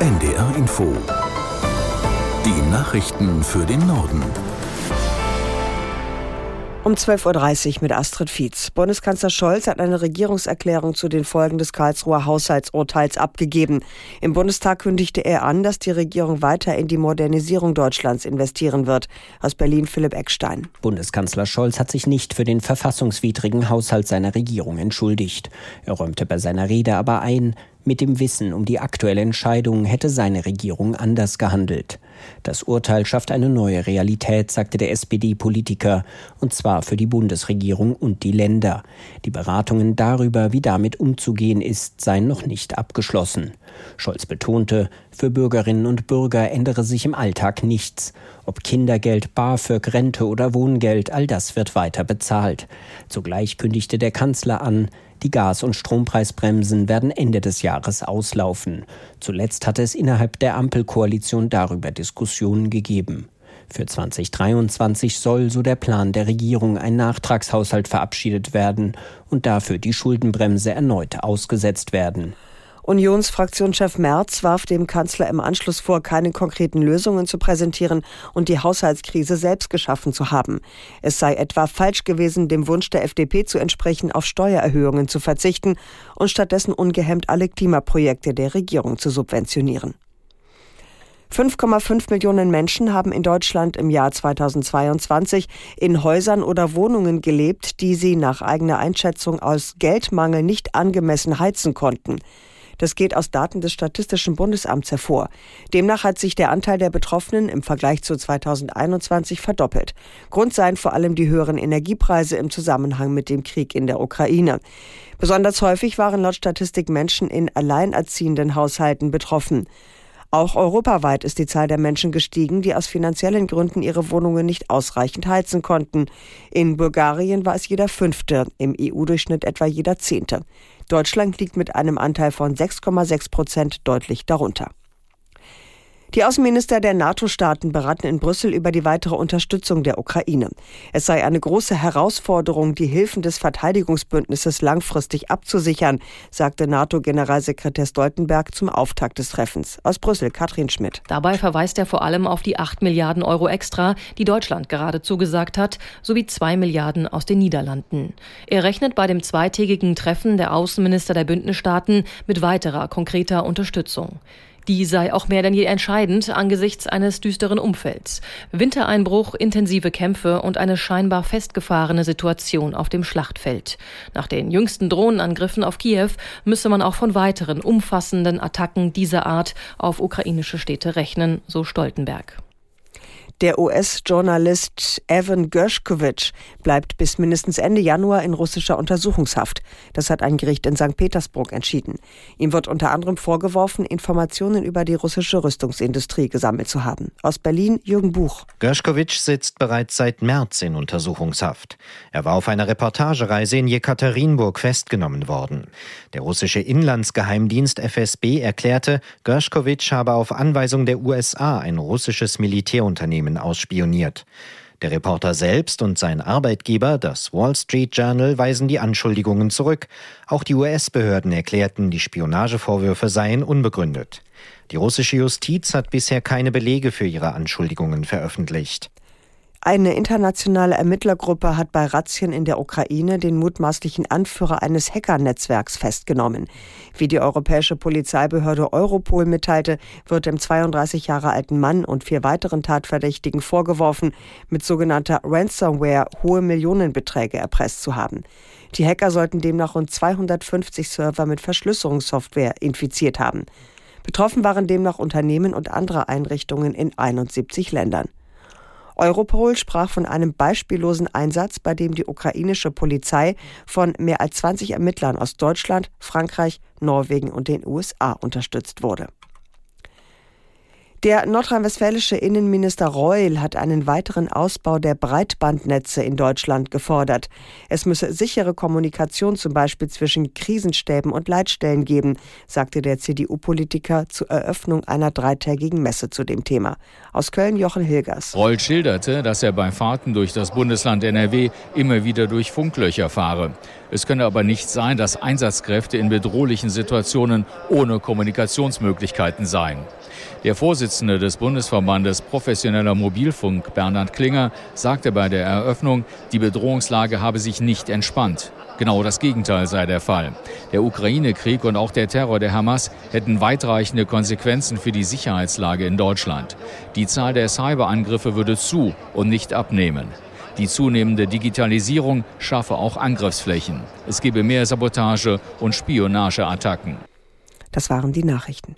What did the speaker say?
NDR Info. Die Nachrichten für den Norden. Um 12.30 Uhr mit Astrid Fietz. Bundeskanzler Scholz hat eine Regierungserklärung zu den Folgen des Karlsruher Haushaltsurteils abgegeben. Im Bundestag kündigte er an, dass die Regierung weiter in die Modernisierung Deutschlands investieren wird. Aus Berlin Philipp Eckstein. Bundeskanzler Scholz hat sich nicht für den verfassungswidrigen Haushalt seiner Regierung entschuldigt. Er räumte bei seiner Rede aber ein, mit dem Wissen um die aktuelle Entscheidung hätte seine Regierung anders gehandelt. Das Urteil schafft eine neue Realität, sagte der SPD-Politiker, und zwar für die Bundesregierung und die Länder. Die Beratungen darüber, wie damit umzugehen ist, seien noch nicht abgeschlossen. Scholz betonte, für Bürgerinnen und Bürger ändere sich im Alltag nichts. Ob Kindergeld, BAföG, Rente oder Wohngeld, all das wird weiter bezahlt. Zugleich kündigte der Kanzler an, die Gas- und Strompreisbremsen werden Ende des Jahres auslaufen. Zuletzt hatte es innerhalb der Ampelkoalition darüber Diskussionen gegeben. Für 2023 soll, so der Plan der Regierung, ein Nachtragshaushalt verabschiedet werden und dafür die Schuldenbremse erneut ausgesetzt werden. Unionsfraktionschef Merz warf dem Kanzler im Anschluss vor, keine konkreten Lösungen zu präsentieren und die Haushaltskrise selbst geschaffen zu haben. Es sei etwa falsch gewesen, dem Wunsch der FDP zu entsprechen, auf Steuererhöhungen zu verzichten und stattdessen ungehemmt alle Klimaprojekte der Regierung zu subventionieren. 5,5 Millionen Menschen haben in Deutschland im Jahr 2022 in Häusern oder Wohnungen gelebt, die sie nach eigener Einschätzung aus Geldmangel nicht angemessen heizen konnten. Das geht aus Daten des Statistischen Bundesamts hervor. Demnach hat sich der Anteil der Betroffenen im Vergleich zu 2021 verdoppelt. Grund seien vor allem die höheren Energiepreise im Zusammenhang mit dem Krieg in der Ukraine. Besonders häufig waren laut Statistik Menschen in alleinerziehenden Haushalten betroffen. Auch europaweit ist die Zahl der Menschen gestiegen, die aus finanziellen Gründen ihre Wohnungen nicht ausreichend heizen konnten. In Bulgarien war es jeder Fünfte, im EU-Durchschnitt etwa jeder Zehnte. Deutschland liegt mit einem Anteil von 6,6 Prozent deutlich darunter. Die Außenminister der NATO-Staaten beraten in Brüssel über die weitere Unterstützung der Ukraine. Es sei eine große Herausforderung, die Hilfen des Verteidigungsbündnisses langfristig abzusichern, sagte NATO-Generalsekretär Stoltenberg zum Auftakt des Treffens. Aus Brüssel, Katrin Schmidt. Dabei verweist er vor allem auf die 8 Milliarden Euro extra, die Deutschland gerade zugesagt hat, sowie 2 Milliarden aus den Niederlanden. Er rechnet bei dem zweitägigen Treffen der Außenminister der Bündnisstaaten mit weiterer konkreter Unterstützung. Die sei auch mehr denn je entscheidend angesichts eines düsteren Umfelds. Wintereinbruch, intensive Kämpfe und eine scheinbar festgefahrene Situation auf dem Schlachtfeld. Nach den jüngsten Drohnenangriffen auf Kiew müsse man auch von weiteren umfassenden Attacken dieser Art auf ukrainische Städte rechnen, so Stoltenberg. Der US-Journalist Evan Gershkovich bleibt bis mindestens Ende Januar in russischer Untersuchungshaft. Das hat ein Gericht in St. Petersburg entschieden. Ihm wird unter anderem vorgeworfen, Informationen über die russische Rüstungsindustrie gesammelt zu haben. Aus Berlin Jürgen Buch. Gershkovich sitzt bereits seit März in Untersuchungshaft. Er war auf einer Reportagereise in Jekaterinburg festgenommen worden. Der russische Inlandsgeheimdienst FSB erklärte, Gershkovich habe auf Anweisung der USA ein russisches Militärunternehmen Unternehmen ausspioniert. Der Reporter selbst und sein Arbeitgeber, das Wall Street Journal, weisen die Anschuldigungen zurück. Auch die US-Behörden erklärten, die Spionagevorwürfe seien unbegründet. Die russische Justiz hat bisher keine Belege für ihre Anschuldigungen veröffentlicht. Eine internationale Ermittlergruppe hat bei Razzien in der Ukraine den mutmaßlichen Anführer eines Hackernetzwerks festgenommen. Wie die europäische Polizeibehörde Europol mitteilte, wird dem 32 Jahre alten Mann und vier weiteren Tatverdächtigen vorgeworfen, mit sogenannter Ransomware hohe Millionenbeträge erpresst zu haben. Die Hacker sollten demnach rund 250 Server mit Verschlüsselungssoftware infiziert haben. Betroffen waren demnach Unternehmen und andere Einrichtungen in 71 Ländern. Europol sprach von einem beispiellosen Einsatz, bei dem die ukrainische Polizei von mehr als 20 Ermittlern aus Deutschland, Frankreich, Norwegen und den USA unterstützt wurde. Der nordrhein-westfälische Innenminister Reul hat einen weiteren Ausbau der Breitbandnetze in Deutschland gefordert. Es müsse sichere Kommunikation zum Beispiel zwischen Krisenstäben und Leitstellen geben, sagte der CDU-Politiker zur Eröffnung einer dreitägigen Messe zu dem Thema. Aus Köln Jochen Hilgers. Reul schilderte, dass er bei Fahrten durch das Bundesland NRW immer wieder durch Funklöcher fahre. Es könne aber nicht sein, dass Einsatzkräfte in bedrohlichen Situationen ohne Kommunikationsmöglichkeiten seien. Der Vorsitzende des Bundesverbandes Professioneller Mobilfunk, Bernhard Klinger, sagte bei der Eröffnung, die Bedrohungslage habe sich nicht entspannt. Genau das Gegenteil sei der Fall. Der Ukraine-Krieg und auch der Terror der Hamas hätten weitreichende Konsequenzen für die Sicherheitslage in Deutschland. Die Zahl der Cyberangriffe würde zu und nicht abnehmen. Die zunehmende Digitalisierung schaffe auch Angriffsflächen. Es gebe mehr Sabotage und Spionageattacken. Das waren die Nachrichten.